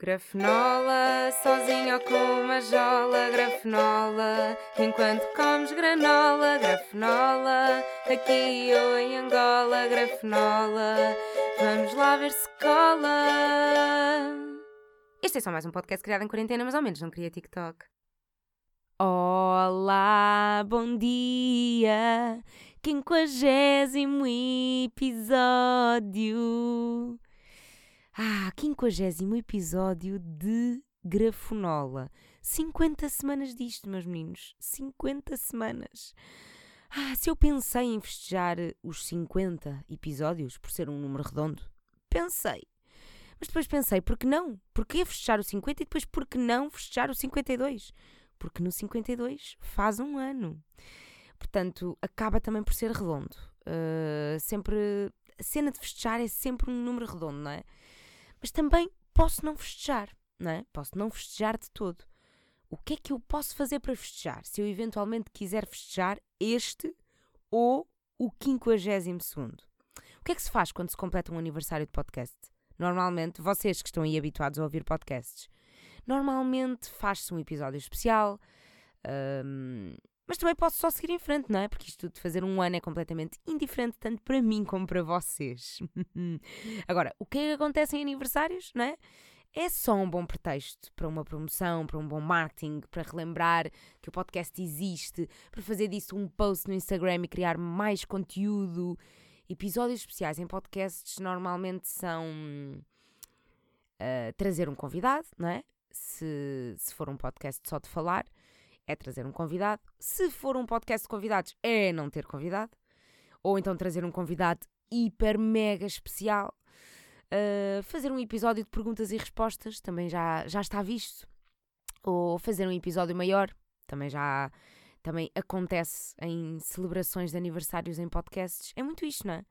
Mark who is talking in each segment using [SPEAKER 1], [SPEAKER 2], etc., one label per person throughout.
[SPEAKER 1] Grafenola, sozinho ou com uma jola, grafenola, enquanto comes granola, grafenola, aqui ou em Angola, grafenola, vamos lá ver se cola. Este é só mais um podcast criado em quarentena, mas ao menos não queria TikTok. Olá, bom dia, quinquagésimo episódio. Ah, 50 episódio de Grafonola. 50 semanas disto, meus meninos. 50 semanas. Ah, se eu pensei em festejar os 50 episódios por ser um número redondo, pensei. Mas depois pensei, por que não? Porquê festejar o 50 e depois por que não festejar o 52? Porque no 52 faz um ano. Portanto, acaba também por ser redondo. Uh, sempre. A cena de festejar é sempre um número redondo, não é? Mas também posso não festejar, não é? Posso não festejar de todo. O que é que eu posso fazer para festejar? Se eu eventualmente quiser festejar este ou o 52 segundo. O que é que se faz quando se completa um aniversário de podcast? Normalmente, vocês que estão aí habituados a ouvir podcasts, normalmente faz-se um episódio especial, hum, mas também posso só seguir em frente, não é? Porque isto de fazer um ano é completamente indiferente, tanto para mim como para vocês. Agora, o que é que acontece em aniversários, não é? É só um bom pretexto para uma promoção, para um bom marketing, para relembrar que o podcast existe, para fazer disso um post no Instagram e criar mais conteúdo. Episódios especiais em podcasts normalmente são uh, trazer um convidado, não é? Se, se for um podcast só de falar é trazer um convidado. Se for um podcast de convidados, é não ter convidado. Ou então trazer um convidado hiper mega especial. Uh, fazer um episódio de perguntas e respostas também já, já está visto. Ou fazer um episódio maior também já também acontece em celebrações de aniversários em podcasts. É muito isto, não é?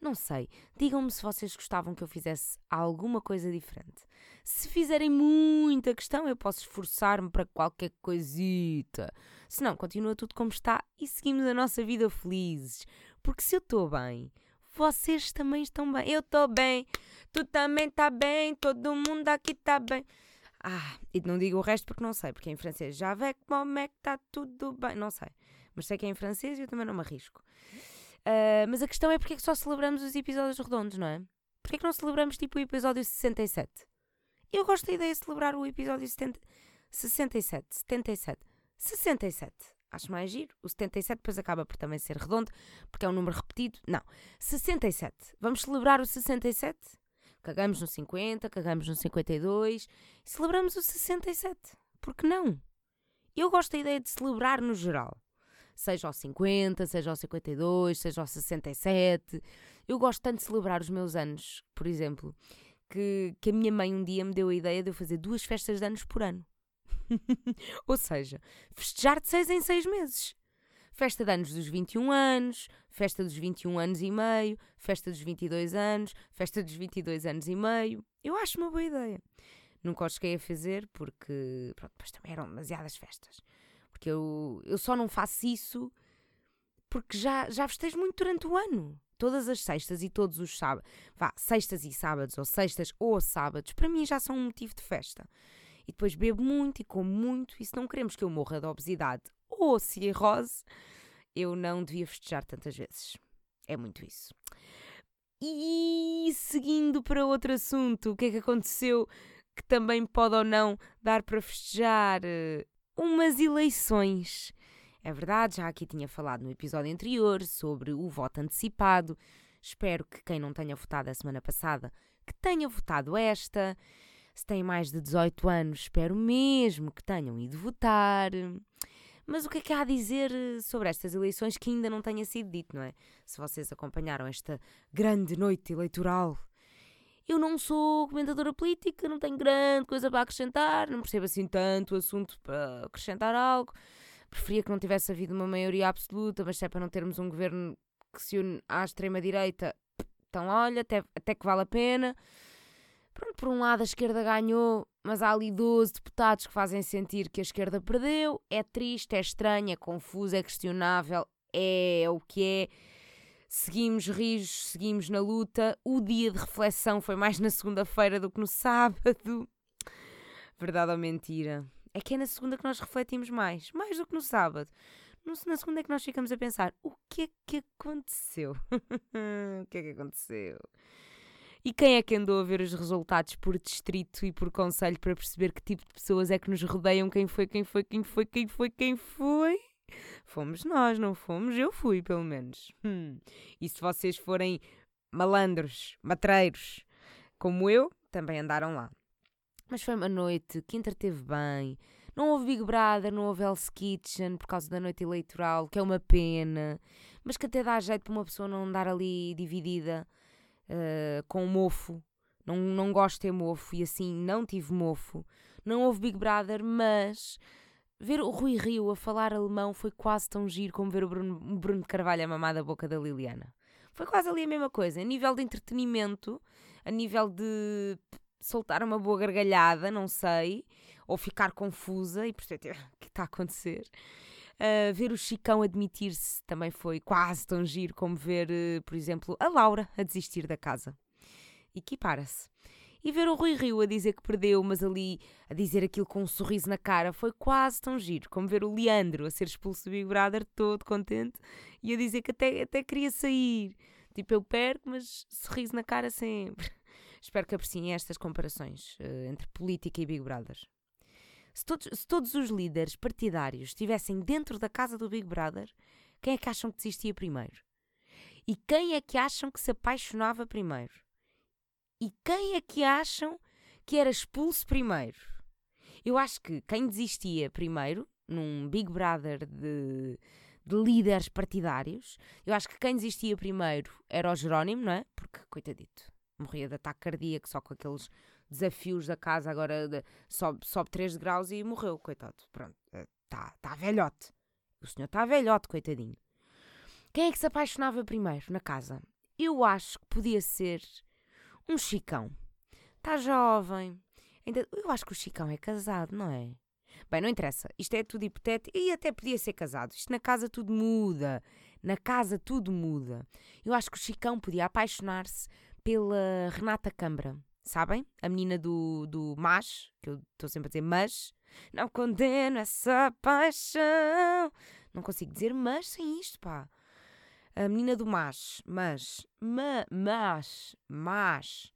[SPEAKER 1] Não sei. Digam-me se vocês gostavam que eu fizesse alguma coisa diferente. Se fizerem muita questão, eu posso esforçar-me para qualquer coisita. Se não, continua tudo como está e seguimos a nossa vida felizes. Porque se eu estou bem, vocês também estão bem. Eu estou bem, tu também está bem, todo mundo aqui está bem. Ah, e não digo o resto porque não sei, porque em francês já vê como é que está tudo bem. Não sei. Mas sei que é em francês e eu também não me arrisco. Uh, mas a questão é porque é que só celebramos os episódios redondos, não é? Porquê é que não celebramos tipo o episódio 67? Eu gosto da ideia de celebrar o episódio 70, 67, 77, 67. Acho mais giro. O 77 depois acaba por também ser redondo, porque é um número repetido. Não. 67. Vamos celebrar o 67? Cagamos no 50, cagamos no 52 e celebramos o 67. Por que não? Eu gosto da ideia de celebrar no geral seja aos 50, seja aos 52, seja aos 67. Eu gosto tanto de celebrar os meus anos, por exemplo, que, que a minha mãe um dia me deu a ideia de eu fazer duas festas de anos por ano. Ou seja, festejar de seis em seis meses. Festa de anos dos 21 anos, festa dos 21 anos e meio, festa dos 22 anos, festa dos 22 anos e meio. Eu acho uma boa ideia. Nunca os cheguei a fazer porque, pronto, depois também eram demasiadas festas. Porque eu, eu só não faço isso porque já, já festejo muito durante o ano. Todas as sextas e todos os sábados. Vá, sextas e sábados, ou sextas ou sábados, para mim já são um motivo de festa. E depois bebo muito e como muito, e se não queremos que eu morra de obesidade ou cirrose, eu não devia festejar tantas vezes. É muito isso. E seguindo para outro assunto, o que é que aconteceu que também pode ou não dar para festejar? Umas eleições. É verdade, já aqui tinha falado no episódio anterior sobre o voto antecipado. Espero que quem não tenha votado a semana passada, que tenha votado esta. Se têm mais de 18 anos, espero mesmo que tenham ido votar. Mas o que é que há a dizer sobre estas eleições que ainda não tenha sido dito, não é? Se vocês acompanharam esta grande noite eleitoral eu não sou comentadora política, não tenho grande coisa para acrescentar, não percebo assim tanto o assunto para acrescentar algo. Preferia que não tivesse havido uma maioria absoluta, mas se é para não termos um governo que se une à extrema-direita, então olha, até, até que vale a pena. Pronto, por um lado a esquerda ganhou, mas há ali 12 deputados que fazem sentir que a esquerda perdeu. É triste, é estranho, é confuso, é questionável, é o que é seguimos rijos, seguimos na luta. O dia de reflexão foi mais na segunda-feira do que no sábado. Verdade ou mentira? É que é na segunda que nós refletimos mais, mais do que no sábado. Na segunda é que nós ficamos a pensar: o que é que aconteceu? o que é que aconteceu? E quem é que andou a ver os resultados por distrito e por conselho para perceber que tipo de pessoas é que nos rodeiam? Quem foi, quem foi, quem foi, quem foi, quem foi? Fomos nós, não fomos? Eu fui, pelo menos. Hum. E se vocês forem malandros, matreiros, como eu, também andaram lá. Mas foi uma noite que entreteve bem. Não houve Big Brother, não houve Hell's Kitchen por causa da noite eleitoral, que é uma pena. Mas que até dá jeito para uma pessoa não andar ali dividida uh, com mofo. Não, não gosto de ter mofo e assim não tive mofo. Não houve Big Brother, mas ver o Rui Rio a falar alemão foi quase tão giro como ver o Bruno, Bruno Carvalho a mamar da boca da Liliana. Foi quase ali a mesma coisa. A nível de entretenimento, a nível de soltar uma boa gargalhada, não sei, ou ficar confusa e perceber o que está a acontecer. Uh, ver o Chicão admitir-se também foi quase tão giro como ver, uh, por exemplo, a Laura a desistir da casa. Equipara-se. E ver o Rui Rio a dizer que perdeu, mas ali a dizer aquilo com um sorriso na cara foi quase tão giro como ver o Leandro a ser expulso do Big Brother todo contente e a dizer que até, até queria sair. Tipo, eu perco, mas sorriso na cara sempre. Espero que apreciem estas comparações uh, entre política e Big Brother. Se todos, se todos os líderes partidários estivessem dentro da casa do Big Brother, quem é que acham que desistia primeiro? E quem é que acham que se apaixonava primeiro? E quem é que acham que era expulso primeiro? Eu acho que quem desistia primeiro, num Big Brother de, de líderes partidários, eu acho que quem desistia primeiro era o Jerónimo, não é? Porque, coitadito, morria de ataque cardíaco só com aqueles desafios da casa, agora de, sobe, sobe 3 graus e morreu, coitado. Pronto, está tá velhote. O senhor está velhote, coitadinho. Quem é que se apaixonava primeiro na casa? Eu acho que podia ser um Chicão. Está jovem. Ainda, eu acho que o Chicão é casado, não é? Bem, não interessa. Isto é tudo hipotético e até podia ser casado. Isto na casa tudo muda. Na casa tudo muda. Eu acho que o Chicão podia apaixonar-se pela Renata Câmara. Sabem? A menina do, do Mas, que eu estou sempre a dizer mas. Não condeno essa paixão. Não consigo dizer mas sem isto, pá. A menina do Mas, mas, ma, mas, mas.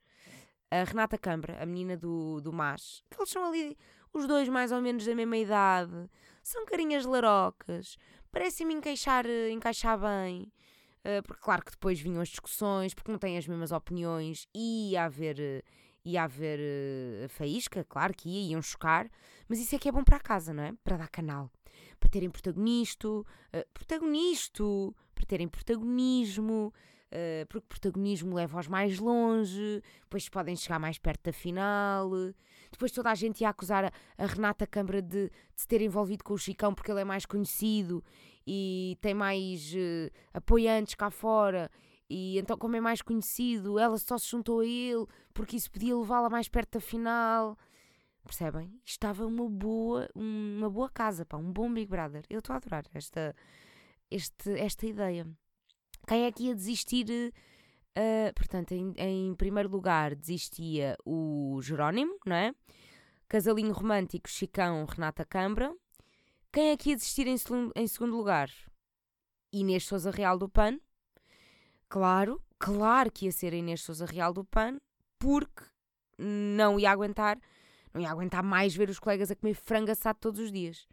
[SPEAKER 1] A Renata Câmara, a menina do, do Mas. Que eles são ali os dois mais ou menos da mesma idade. São carinhas larocas. Parecem-me encaixar, encaixar bem. Uh, porque claro que depois vinham as discussões, porque não têm as mesmas opiniões, e ia haver, uh, ia haver uh, faísca, claro que ia, iam chocar, mas isso é que é bom para a casa, não é? Para dar canal, para terem protagonista, uh, protagonista, terem protagonismo, uh, porque protagonismo leva-os mais longe, depois podem chegar mais perto da final. Depois toda a gente ia acusar a, Renata Câmara de, de, se ter envolvido com o Chicão porque ele é mais conhecido e tem mais uh, apoiantes cá fora. E então, como é mais conhecido, ela só se juntou a ele porque isso podia levá-la mais perto da final. Percebem? Estava uma boa, uma boa casa, pá, um bom Big Brother. Eu estou a adorar esta, este, esta ideia. Quem é que ia desistir? Uh, portanto, em, em, primeiro lugar, desistia o Jerónimo, não é? Casalinho romântico, Chicão, Renata Câmara. Quem é que ia desistir em, em segundo lugar? Inês Souza Real do PAN. Claro, claro que ia ser a Inês Souza Real do PAN, porque não ia aguentar, não ia aguentar mais ver os colegas a comer frango assado todos os dias.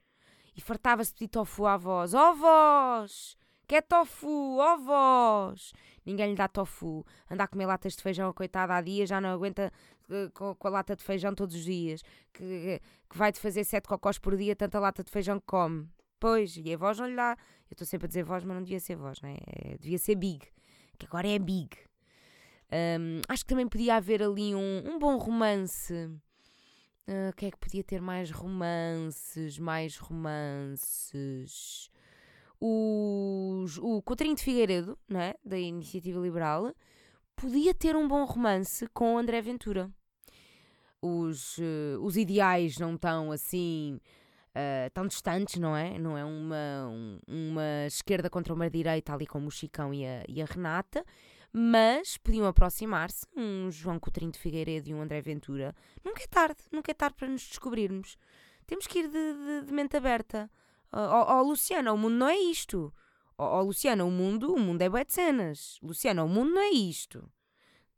[SPEAKER 1] E fartava-se de pedir tofu à voz. Ó oh, voz! Quer tofu? Ó oh, voz! Ninguém lhe dá tofu. Anda a comer latas de feijão, coitada, há dias já não aguenta uh, com, a lata de feijão todos os dias. Que, que vai-te fazer sete cocós por dia, tanta lata de feijão que come. Pois, e a voz não lhe dá. Eu estou sempre a dizer voz, mas não devia ser voz, né? É, devia ser big. Que agora é big. Um, acho que também podia haver ali um, um bom romance. Uh, o que é que podia ter mais romances? Mais romances. Os, o Coutrinho de Figueiredo, não é? da Iniciativa Liberal, podia ter um bom romance com André Ventura os, uh, os ideais não estão assim uh, tão distantes, não é? Não é uma, um, uma esquerda contra uma direita, ali como o Chicão e a, e a Renata, Mas podiam aproximar-se, um João Coutrinho de Figueiredo e um André Ventura. Nunca é tarde, nunca é tarde para nos descobrirmos. Temos que ir de, de, de mente aberta. Ó oh, oh, Luciana, o mundo não é isto. Ó oh, Luciana, o mundo, o mundo é bué de cenas. Luciana, o mundo não é isto.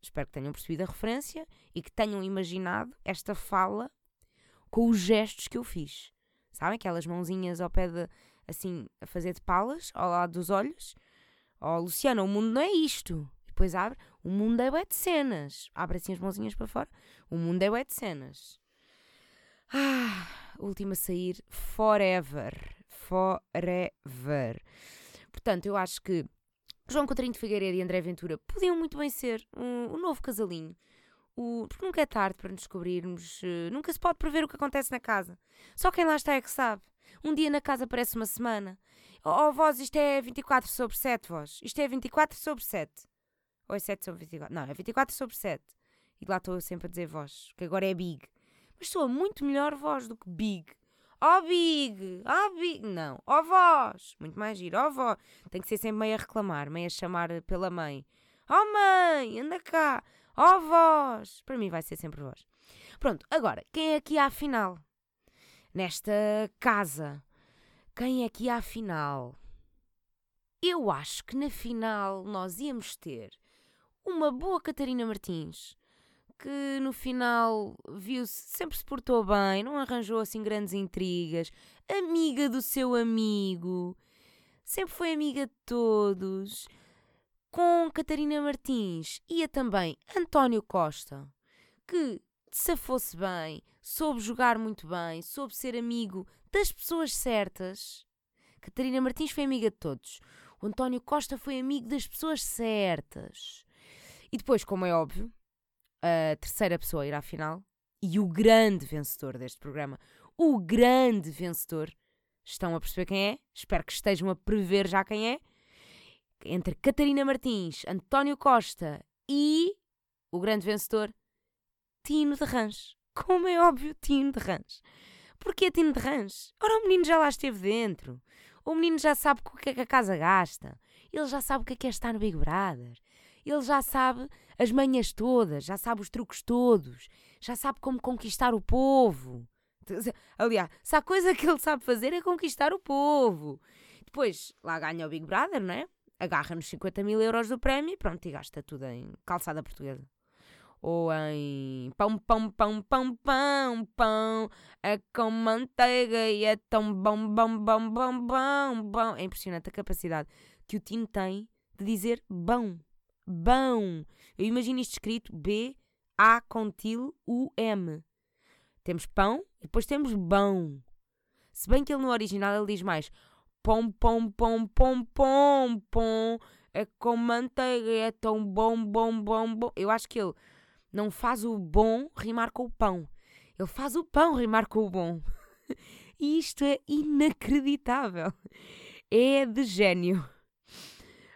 [SPEAKER 1] Espero que tenham percebido a referência e que tenham imaginado esta fala com os gestos que eu fiz. Sabem? Aquelas mãozinhas ao pé de, assim, a fazer de palas, ao lado dos olhos. Ó, Luciana, o mundo não é isto. Depois abre, o mundo é bué de cenas. Abre assim as mãozinhas para fora. O mundo é bué de cenas. Ah, última a sair, forever. Forever. Portanto, eu acho que João Coutinho de Figueiredo e André Ventura podiam muito bem ser um, um novo casalinho. O, porque nunca é tarde para nos descobrirmos, uh, nunca se pode prever o que acontece na casa. Só quem lá está é que sabe. Um dia na casa parece uma semana. Oh, oh vós, isto é 24 sobre 7, vós. Isto é 24 sobre 7. Ou é 7 sobre 24? Não, é 24 sobre 7. E lá estou sempre a dizer vós, que agora é big. Mas sou muito melhor voz do que big. Ó oh, Big! Ó oh, Big! Não, ó oh, vós! Muito mais giro, ó oh, vó! Tem que ser sempre meio a reclamar, meio a chamar pela mãe. Ó oh, mãe, anda cá! Ó oh, vós! Para mim vai ser sempre vós. Pronto, agora, quem é aqui afinal? Nesta casa. Quem é aqui afinal? Eu acho que na final nós íamos ter uma boa Catarina Martins que no final viu-se, sempre se portou bem, não arranjou assim grandes intrigas, amiga do seu amigo, sempre foi amiga de todos. Com Catarina Martins ia também António Costa, que se fosse bem, soube jogar muito bem, soube ser amigo das pessoas certas. Catarina Martins foi amiga de todos. O António Costa foi amigo das pessoas certas. E depois, como é óbvio, a terceira pessoa a ir à final e o grande vencedor deste programa, o grande vencedor, estão a perceber quem é? Espero que estejam a prever já quem é. Entre Catarina Martins, António Costa e o grande vencedor, Tino de Rãs. Como é óbvio, Tino de Rãs. Porquê Tino de Rãs? Ora, o menino já lá esteve dentro. O menino já sabe o que é que a casa gasta. Ele já sabe o que é que é estar no Big Brother. Ele já sabe as manhas todas, já sabe os truques todos, já sabe como conquistar o povo. Aliás, se a coisa que ele sabe fazer é conquistar o povo. Depois, lá ganha o Big Brother, não é? Agarra nos 50 mil euros do prémio e pronto, e gasta tudo em calçada portuguesa. Ou em pão, pão, pão, pão, pão, pão, é com manteiga e é tão bom, bom, bom, bom, bom, bom. É impressionante a capacidade que o Tino tem de dizer bom. Bão. Eu imagino isto escrito B-A contil U-M. Temos pão e depois temos bão. Se bem que ele no original ele diz mais pom, pom, pom, pom, pom, pom. É com manteiga, é tão bom, bom, bom, bom. Eu acho que ele não faz o bom rimar com o pão. Ele faz o pão rimar com o bom. e isto é inacreditável. É de gênio.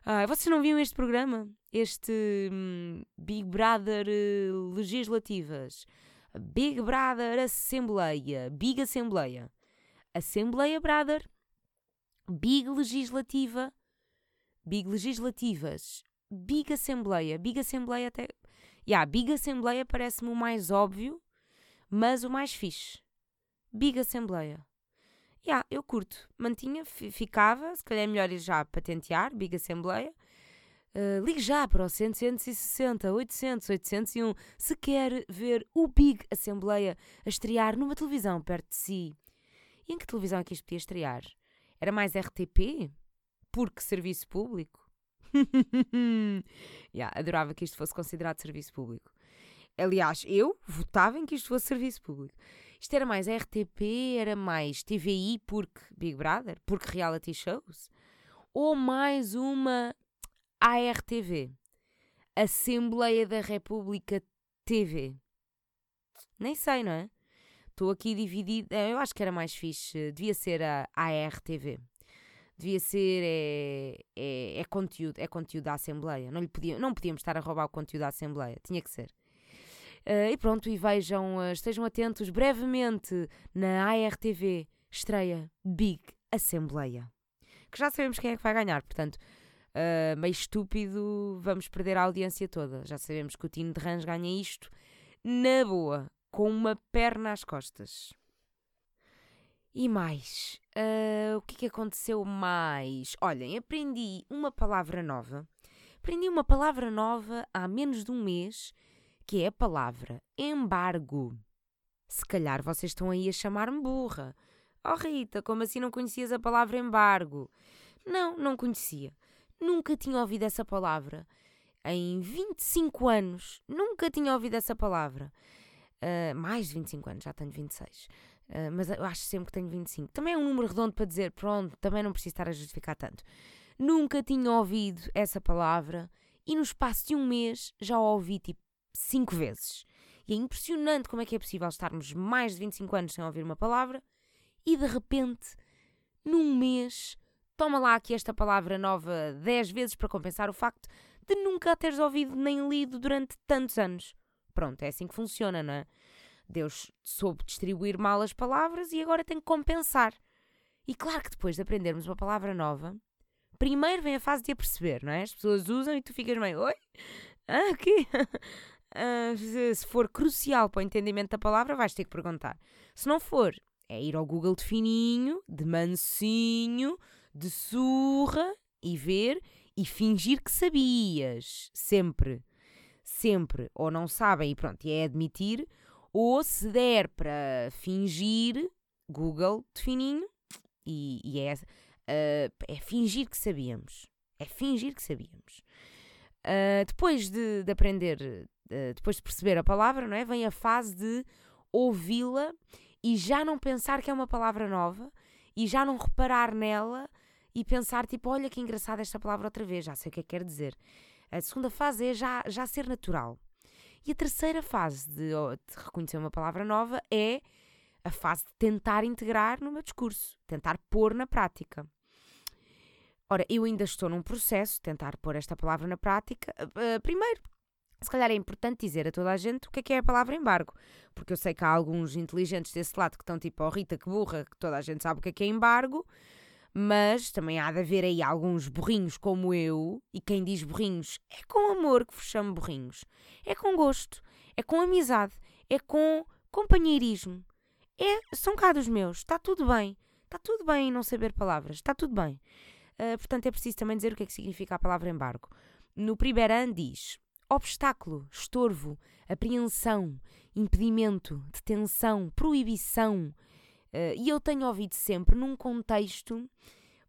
[SPEAKER 1] Ah, vocês não viam este programa? Este hum, Big Brother uh, Legislativas. Big Brother Assembleia. Big Assembleia. Assembleia Brother. Big Legislativa. Big Legislativas. Big Assembleia. Big Assembleia até. Yeah, Big Assembleia parece-me o mais óbvio, mas o mais fixe. Big Assembleia. Yeah, eu curto. Mantinha, ficava, se calhar é melhor ir já patentear, Big Assembleia. Uh, ligue já para o 160 800 801 se quer ver o Big Assembleia a estrear numa televisão perto de si. E em que televisão é que isto podia estrear? Era mais RTP? Porque serviço público? yeah, adorava que isto fosse considerado serviço público. Aliás, eu votava em que isto fosse serviço público. Isto era mais RTP, era mais TVI porque Big Brother, porque reality shows? Ou mais uma ARTV, Assembleia da República TV? Nem sei, não é? Estou aqui dividido. Eh, eu acho que era mais fixe. Devia ser a ARTV. Devia ser. É, é, é conteúdo, é conteúdo da Assembleia. Não, lhe podia, não podíamos estar a roubar o conteúdo da Assembleia. Tinha que ser. Uh, e pronto, e vejam, uh, estejam atentos brevemente na ARTV estreia Big Assembleia. Que já sabemos quem é que vai ganhar, portanto, uh, meio estúpido, vamos perder a audiência toda. Já sabemos que o Tino de Rãs ganha isto na boa, com uma perna às costas. E mais? Uh, o que é que aconteceu mais? Olhem, aprendi uma palavra nova. Aprendi uma palavra nova há menos de um mês, que é a palavra embargo. Se calhar vocês estão aí a chamar-me burra. Oh Rita, como assim não conhecias a palavra embargo? Não, não conhecia. Nunca tinha ouvido essa palavra. Em 25 anos, nunca tinha ouvido essa palavra. Uh, mais de 25 anos, já tenho 26. Uh, ah, mas eu acho sempre que tenho 25. Também é um número redondo para dizer, pronto, também não preciso estar a justificar tanto. Nunca tinha ouvido essa palavra e no espaço de um mês já a ouvi tipo 5 vezes. E é impressionante como é que é possível estarmos mais de 25 anos sem ouvir uma palavra e de repente, num mês, toma lá aqui esta palavra nova 10 vezes para compensar o facto de nunca a teres ouvido nem lido durante tantos anos. Pronto, é assim que funciona, não é? Deus soube distribuir mal as palavras e agora tem que compensar. E claro que depois de aprendermos uma palavra nova, primeiro vem a fase de a perceber, não é? As pessoas usam e tu ficas meio, oi? Ah, o? Uh, se for crucial para o entendimento da palavra, vais ter que perguntar. Se não for, é ir ao Google de fininho, de mansinho, de surra e ver e fingir que sabias. Sempre. Sempre. Ou não sabem e pronto, e é admitir. Ou se der para fingir, Google de fininho, e, e é, uh, é fingir que sabíamos. É fingir que sabíamos. Uh, depois de, de aprender eh, depois de perceber a palavra, não é? Vem a fase de ouvi-la e já não pensar que é uma palavra nova e já não reparar nela e pensar tipo, olha que engraçada esta palavra outra vez, já sei o que é que quer dizer. A segunda fase é já, já ser natural. E a terceira fase de, de reconhecer uma palavra nova é a fase de tentar integrar no meu discurso, tentar pôr na prática. Ora, eu ainda estou num processo de tentar pôr esta palavra na prática. Uh, primeiro, se calhar é importante dizer a toda a gente o que é que é a palavra embargo, porque eu sei que há alguns inteligentes desse lado que estão tipo, oh Rita, que burra, que toda a gente sabe o que é que é embargo, mas também há de haver aí alguns burrinhos como eu, e quem diz burrinhos é com amor que vos chamo burrinhos, é com gosto, é com amizade, é com companheirismo, é, são cá dos meus, está tudo bem, está tudo bem não saber palavras, está tudo bem. Uh, portanto, é preciso também dizer o que é que significa a palavra embargo. No primeiro ano diz obstáculo, estorvo, apreensão, impedimento, detenção, proibição. Uh, e eu tenho ouvido sempre num contexto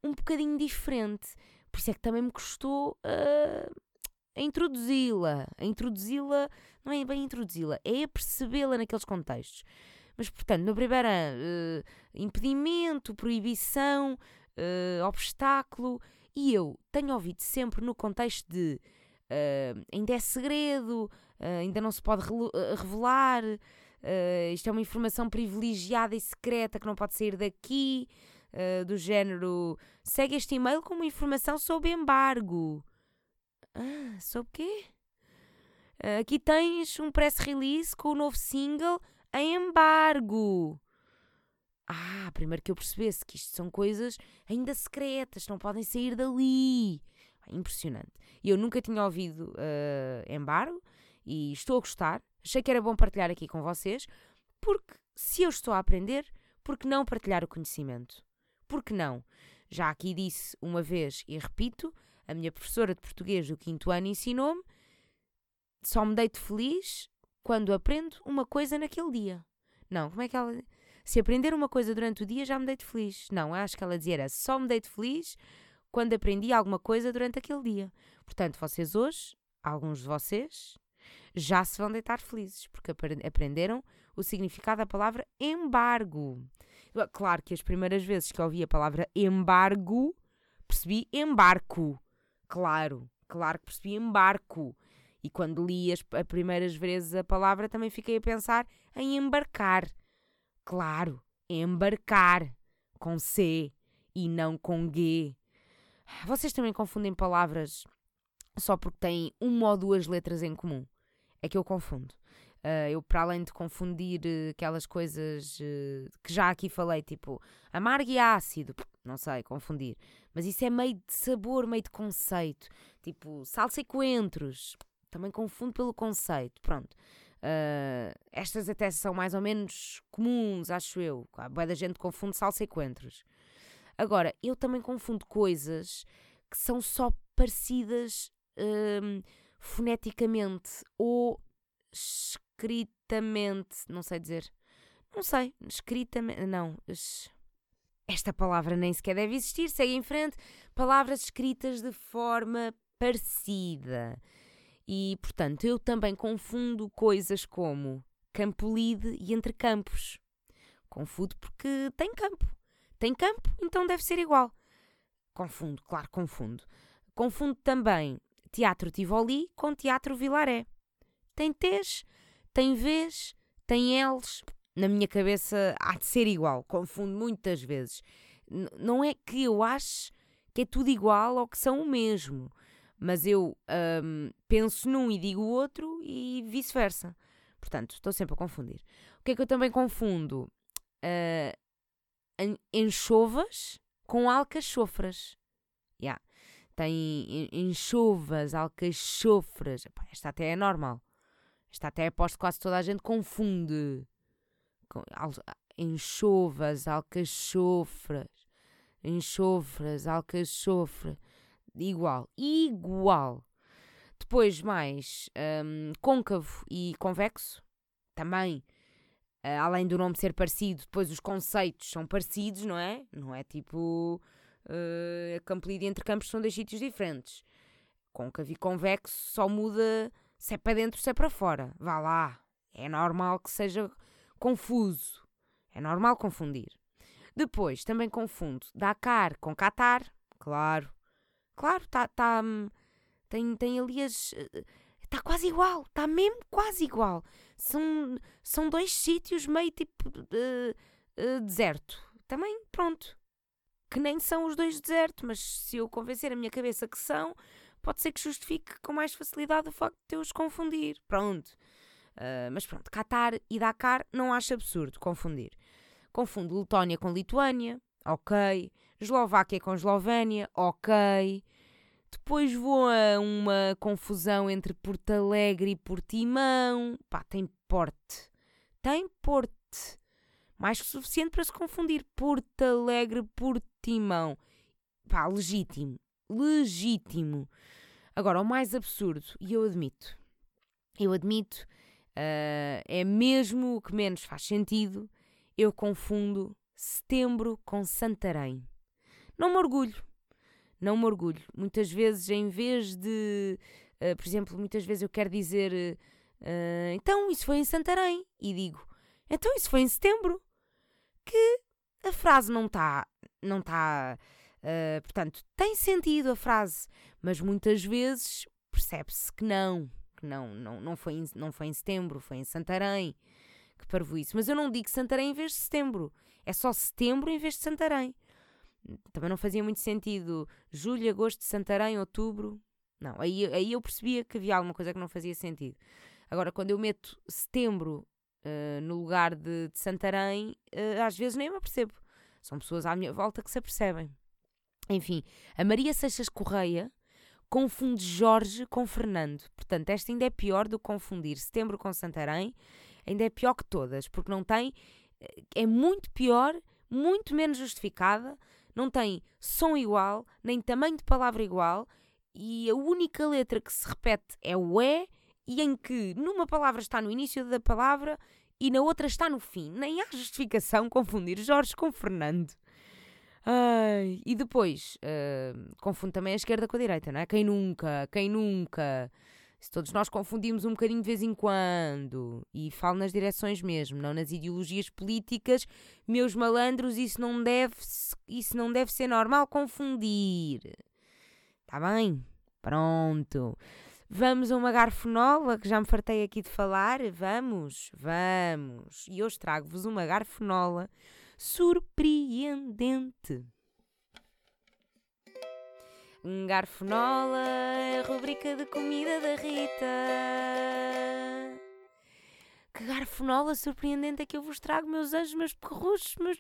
[SPEAKER 1] um bocadinho diferente. Por isso é que também me custou uh, a introduzi-la. A introduzi-la, não é bem introduzi-la, é percebê-la naqueles contextos. Mas, portanto, no primeiro uh, impedimento, proibição, obstáculo. E eu tenho ouvido sempre no contexto de ainda é segredo, ainda não se pode eh, revelar, uh, isto é uma informação privilegiada e secreta que não pode sair daqui, do género segue este e-mail com uma informação sob embargo. Ah, sob quê? aqui tens um press release com o novo single em embargo. Ah, primeiro que eu percebesse que isto são coisas ainda secretas, não podem sair dali impressionante. Eu nunca tinha ouvido uh, embargo e estou a gostar. Achei que era bom partilhar aqui com vocês, porque se eu estou a aprender, por que não partilhar o conhecimento? Por que não? Já aqui disse uma vez e repito, a minha professora de português do quinto ano ensinou-me só me deito feliz quando aprendo uma coisa naquele dia. Não, como é que ela. Se aprender uma coisa durante o dia, já me deito feliz. Não, acho que ela dizia era só me deito feliz quando aprendi alguma coisa durante aquele dia. Portanto, vocês hoje, alguns de vocês, já se vão deitar felizes, porque aprenderam o significado da palavra embargo. Claro que as primeiras vezes que ouvi a palavra embargo, percebi embarco. Claro, claro que percebi embarco. E quando li as, as primeiras vezes a palavra, também fiquei a pensar em embarcar. Claro, embarcar. Com C e não com G. Vocês também confundem palavras só porque têm uma ou duas letras em comum? É que eu confundo. Uh, eu, para além de confundir uh, aquelas coisas uh, que já aqui falei, tipo amargo e ácido, não sei, confundir. Mas isso é meio de sabor, meio de conceito. Tipo, salsa e coentros. Também confundo pelo conceito. Pronto. Uh, estas até são mais ou menos comuns, acho eu. A boa da gente confunde salsa e coentros. Agora, eu também confundo coisas que são só parecidas uh, foneticamente ou escritamente. Não sei dizer. Não sei. Escritamente. Não. Esta palavra nem sequer deve existir. Segue em frente. Palavras escritas de forma parecida. E, portanto, eu também confundo coisas como campo lide e entre campos. Confundo porque tem campo. Tem campo, então deve ser igual. Confundo, claro, confundo. Confundo também Teatro Tivoli com Teatro Vilaré. Tem T's, tem V's, tem L's. Na minha cabeça há de ser igual. Confundo muitas vezes. N não é que eu ache que é tudo igual ou que são o mesmo mas eu um, penso num e digo o outro e vice-versa. Portanto, estou sempre a confundir. O que é que eu também confundo? Uh, enchovas com alcachofras. Yeah. Tem enchovas, alcachofras. Esta até é normal. Esta até aposto que quase toda a gente confunde. Com, al, enchovas, alcachofras. Enxofras, alcachofras igual, igual. Depois mais um, côncavo e convexo, também. Uh, além do nome ser parecido, depois os conceitos são parecidos, não é? Não é tipo uh, campo e entre campos são dois sítios diferentes. Côncavo e convexo só muda se é para dentro, se é para fora. Vá lá. É normal que seja confuso. É normal confundir. Depois também confundo Dakar com Qatar, claro. Claro, tá, tá, hum, tem, tem ali as. Está quase igual, está mesmo quase igual. São, são dois sítios meio tipo uh, uh, deserto. Também, pronto. Que nem são os dois deserto, mas se eu convencer a minha cabeça que são, pode ser que justifique com mais facilidade o facto de eu os confundir. Pronto. Uh, mas pronto, Qatar e Dakar não acho absurdo confundir. Confundo Letónia com Lituânia, ok. Eslováquia com Eslovénia, ok. Depois vou a uma confusão entre Porto Alegre e Portimão. Pá, tem porte. Tem porte. Mais que suficiente para se confundir. Porto Alegre, Portimão. Pá, legítimo. Legítimo. Agora, o mais absurdo, e eu admito, eu admito, uh, é mesmo o que menos faz sentido, eu confundo setembro com Santarém. Não me orgulho, não me orgulho. Muitas vezes, em vez de, uh, por exemplo, muitas vezes eu quero dizer uh, então isso foi em Santarém e digo então isso foi em setembro. Que a frase não está, não está, uh, portanto, tem sentido a frase, mas muitas vezes percebe-se que não, que não, não, não, foi em, não foi em setembro, foi em Santarém. Que parvo isso. Mas eu não digo Santarém em vez de setembro. É só setembro em vez de Santarém também não fazia muito sentido julho, agosto, Santarém, outubro. Não, aí, aí eu percebia que havia alguma coisa que não fazia sentido. Agora, quando eu meto setembro uh, no lugar de, de Santarém, uh, às vezes nem me apercebo. São pessoas à minha volta que se apercebem. Enfim, a Maria Seixas Correia confunde Jorge com Fernando. Portanto, esta ainda é pior do que confundir setembro com Santarém. Ainda é pior que todas, porque não tem. Eh, é muito pior, muito menos justificada não tem som igual, nem tamanho de palavra igual, e a única letra que se repete é o E, e em que numa palavra está no início da palavra e na outra está no fim. Nem há justificação confundir Jorge com Fernando. Ai, e depois, uh, confundo também a esquerda com a direita, não é? Quem nunca? Quem nunca? Se todos nós confundimos um bocadinho de vez em quando, e falo nas direções mesmo, não nas ideologias políticas, meus malandros, isso não deve, isso não deve ser normal confundir. Está bem? Pronto. Vamos a uma garfonola, que já me fartei aqui de falar. Vamos, vamos. E hoje trago-vos uma garfonola surpreendente. Garfonola, rubrica de comida da Rita. Que garfonola surpreendente é que eu vos trago, meus anjos, meus perruchos, meus.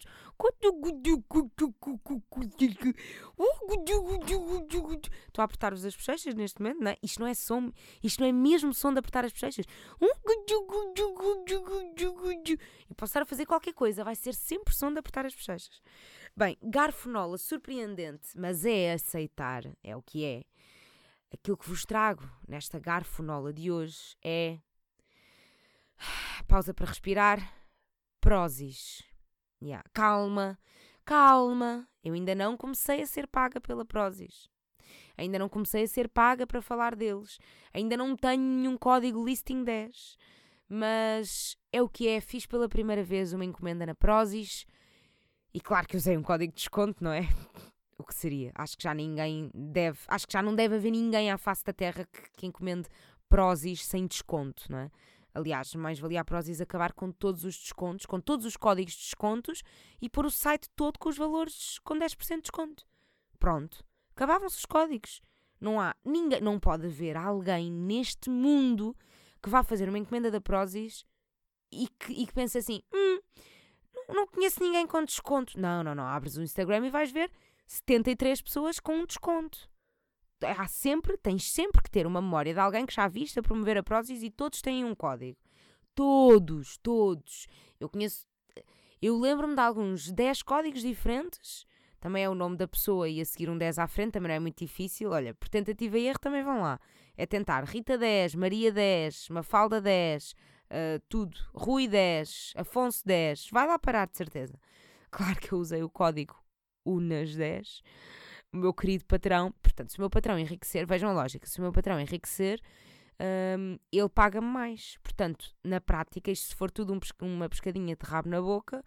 [SPEAKER 1] Estou a apertar-vos as bochechas neste momento, não é? Isto não é som, isto não é mesmo som de apertar as bochechas. E posso estar a fazer qualquer coisa, vai ser sempre som de apertar as bochechas. Bem, garfonola surpreendente, mas é aceitar, é o que é. Aquilo que vos trago nesta garfonola de hoje é Pausa para respirar. Prozis. Yeah. Calma, calma. Eu ainda não comecei a ser paga pela Prozis. Ainda não comecei a ser paga para falar deles. Ainda não tenho nenhum código listing 10. Mas é o que é. Fiz pela primeira vez uma encomenda na Prozis. E claro que usei um código de desconto, não é? o que seria? Acho que já ninguém deve. Acho que já não deve haver ninguém à face da Terra que, que encomende Prozis sem desconto, não é? Aliás, mais valia a Prozis acabar com todos os descontos, com todos os códigos de descontos e pôr o site todo com os valores com 10% de desconto. Pronto. Acabavam-se os códigos. Não há ninguém, não pode haver alguém neste mundo que vá fazer uma encomenda da Prozis e que, e que pense assim: hum, não, conheço ninguém com desconto. Não, não, não. Abres o Instagram e vais ver 73 pessoas com um desconto há sempre, tens sempre que ter uma memória de alguém que já viste a promover a Prozis e todos têm um código. Todos, todos. Eu conheço, eu lembro-me de alguns 10 códigos diferentes. Também é o nome da pessoa e a seguir um 10 à frente também não é muito difícil. Olha, por tentativa e erro também vão lá. É tentar Rita 10, Maria 10, Mafalda 10, uh, tudo. Rui 10, Afonso 10. Vai lá parar, de certeza. Claro que eu usei o código UNAS 10 o meu querido patrão, portanto, se o meu patrão enriquecer, vejam a lógica, se o meu patrão enriquecer, um, ele paga-me mais. Portanto, na prática, isto se for tudo um, uma pescadinha de rabo na boca,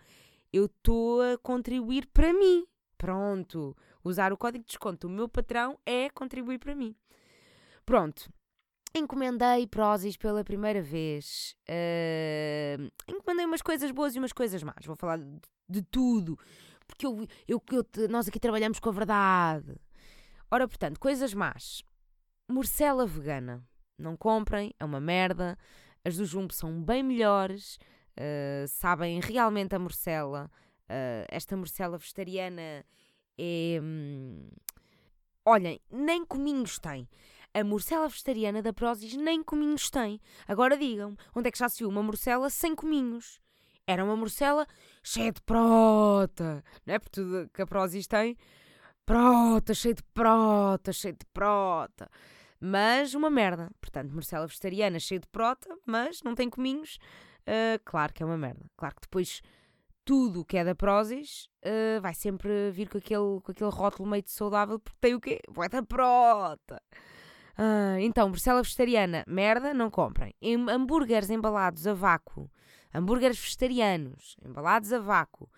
[SPEAKER 1] eu estou a contribuir para mim. Pronto. Usar o código de desconto do meu patrão é contribuir para mim. Pronto. Encomendei Prozis pela primeira vez. Uh, encomendei umas coisas boas e umas coisas más. Vou falar de, de tudo porque eu, eu, eu, nós aqui trabalhamos com a verdade. Ora, portanto, coisas más. Morcela vegana. Não comprem, é uma merda. As do Jumbo são bem melhores. Uh, sabem realmente a morcela. Uh, esta morcela vegetariana é. Hum, olhem, nem cominhos tem. A morcela vegetariana da Prozis nem cominhos tem. Agora digam onde é que já se viu uma morcela sem cominhos? Era uma morcela cheia de prota, não é? Porque tudo que a Prozis tem, prota, cheia de prota, cheia de prota. Mas uma merda. Portanto, morcela vegetariana cheia de prota, mas não tem cominhos. Uh, claro que é uma merda. Claro que depois tudo o que é da Prozis uh, vai sempre vir com aquele, com aquele rótulo meio de saudável porque tem o quê? Vai da prota. Uh, então, morcela vegetariana, merda, não comprem. Em, hambúrgueres embalados a vácuo hambúrgueres vegetarianos, embalados a vácuo,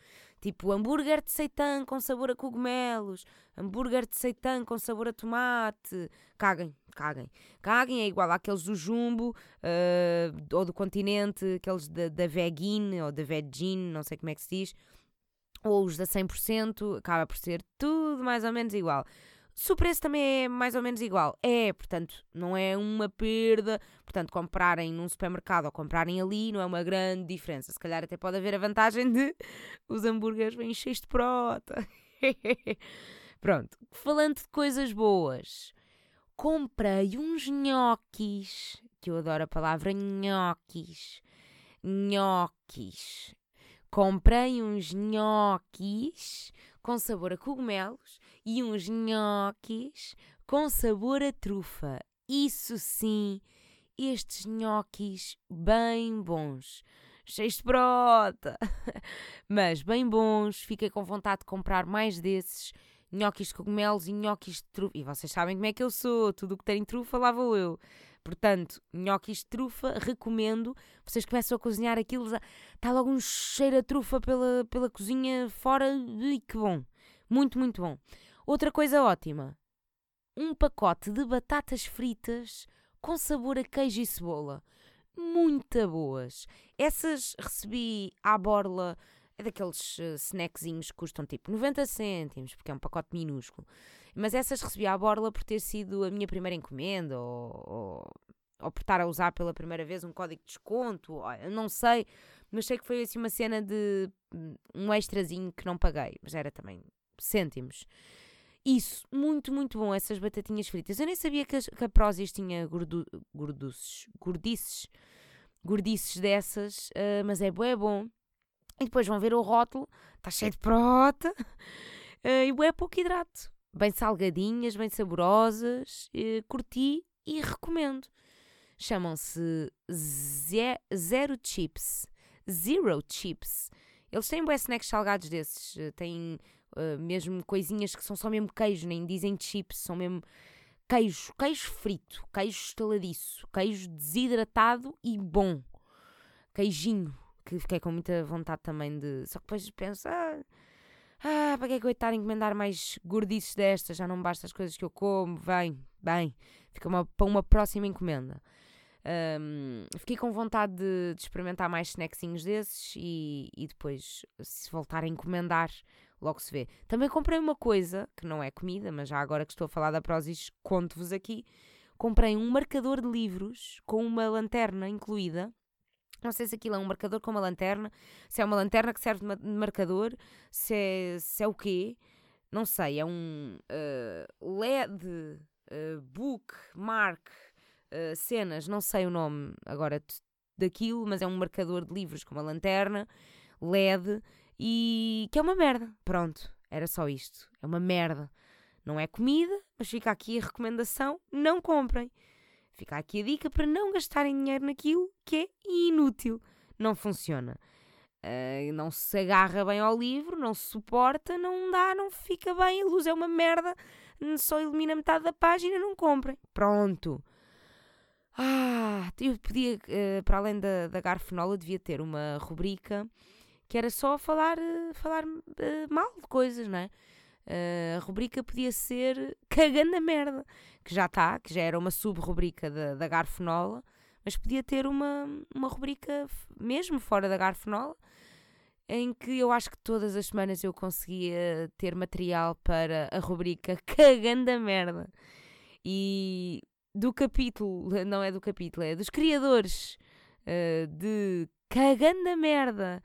[SPEAKER 1] tipo hambúrguer de seitã com sabor a cogumelos, hambúrguer de seitã com sabor a tomate. Caguem, caguem. Caguem é igual àqueles do Jumbo uh, ou do Continente, aqueles da, da ou da Vegin, não sei como é que se diz, ou os da 100%, acaba por ser tudo mais ou menos igual. Se o preço também é mais ou menos igual, é, portanto, não é uma perda. Portanto, comprarem num supermercado ou comprarem ali não é uma grande diferença. Se calhar até pode haver a vantagem de os hambúrgueres vêm cheios de prota. Pronto, falando de coisas boas, comprei uns nhoquis, que eu adoro a palavra nhoquis. Nhoquis. Comprei uns nhoquis com sabor a cogumelos e uns nhoquis com sabor a trufa. Isso sim, estes nhoquis bem bons. Cheios de brota, mas bem bons. Fiquei com vontade de comprar mais desses nhoquis de cogumelos e nhoquis de trufa. E vocês sabem como é que eu sou, tudo o que tem trufa lá vou eu. Portanto, nhoquis de trufa, recomendo. Vocês começam a cozinhar aquilo, está logo um cheiro a trufa pela, pela cozinha fora. E que bom! Muito, muito bom. Outra coisa ótima: um pacote de batatas fritas com sabor a queijo e cebola. Muito boas. Essas recebi à borla. É daqueles uh, snackzinhos que custam tipo 90 cêntimos, porque é um pacote minúsculo. Mas essas recebi à borla por ter sido a minha primeira encomenda ou, ou, ou por estar a usar pela primeira vez um código de desconto, não sei, mas sei que foi assim uma cena de hum, um extrazinho que não paguei, mas era também cêntimos. Isso, muito, muito bom, essas batatinhas fritas. Eu nem sabia que, que a Prozis tinha gordu, gorduces, gordices, gordices dessas, uh, mas é bom, é bom. E depois vão ver o rótulo, está cheio de prota uh, e é pouco hidrato. Bem salgadinhas, bem saborosas, uh, curti e recomendo. Chamam-se Zero Chips. Zero Chips. Eles têm bué snacks salgados desses. Têm uh, mesmo coisinhas que são só mesmo queijo, nem dizem chips, são mesmo queijo, queijo frito, queijo estaladiço, queijo desidratado e bom. Queijinho, que fiquei com muita vontade também de. Só que depois penso, ah, ah para que é que eu estar a encomendar mais gordices destas? Já não basta as coisas que eu como, bem, bem, fica uma, para uma próxima encomenda. Um, fiquei com vontade de, de, experimentar mais snackzinhos desses e, e depois, se voltar a encomendar, logo se vê. Também comprei uma coisa, que não é comida, mas já agora que estou a falar da Prozis, conto-vos aqui. Comprei um marcador de livros com uma lanterna incluída. Não sei se aquilo é um marcador com uma lanterna, se é uma lanterna que serve de marcador, se é, se é o quê. Não sei, é um uh, LED, uh, book, mark, uh, cenas, não sei o nome agora daquilo, mas é um marcador de livros com uma lanterna, LED e que é uma merda. Pronto, era só isto. É uma merda. Não é comida, mas fica aqui a recomendação: não comprem. Fica aqui a dica para não gastarem dinheiro naquilo que é inútil. Não funciona. Uh, não se agarra bem ao livro, não se suporta, não dá, não fica bem, a luz é uma merda, só ilumina metade da página, não comprem. Pronto. Ah, eu podia, uh, para além da, da garfenola, devia ter uma rubrica que era só falar, eh, falar uh, mal de coisas, não é? Uh, a rubrica podia ser Cagando a Merda, que já está, que já era uma sub-rubrica da, da Garfonola, mas podia ter uma, uma rubrica mesmo fora da Garfonola, em que eu acho que todas as semanas eu conseguia ter material para a rubrica Cagando a Merda. E do capítulo, não é do capítulo, é dos criadores uh, de Cagando a Merda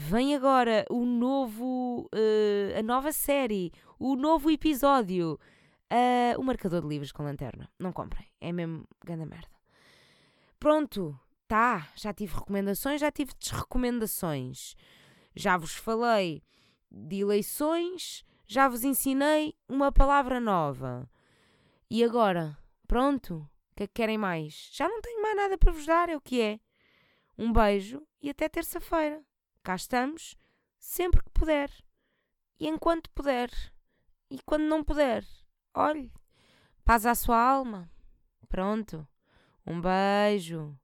[SPEAKER 1] Vem agora o novo, uh, a nova série, o novo episódio, uh, o marcador de livros com lanterna. Não comprem, é mesmo grande merda. Pronto, tá, já tive recomendações, já tive desrecomendações. Já vos falei de eleições, já vos ensinei uma palavra nova. E agora, pronto, o que é que querem mais? Já não tenho mais nada para vos dar, é o que é. Um beijo e até terça-feira cá estamos, sempre que puder. E enquanto puder. E quando não puder, olhe, paz à sua alma. Pronto. Um beijo.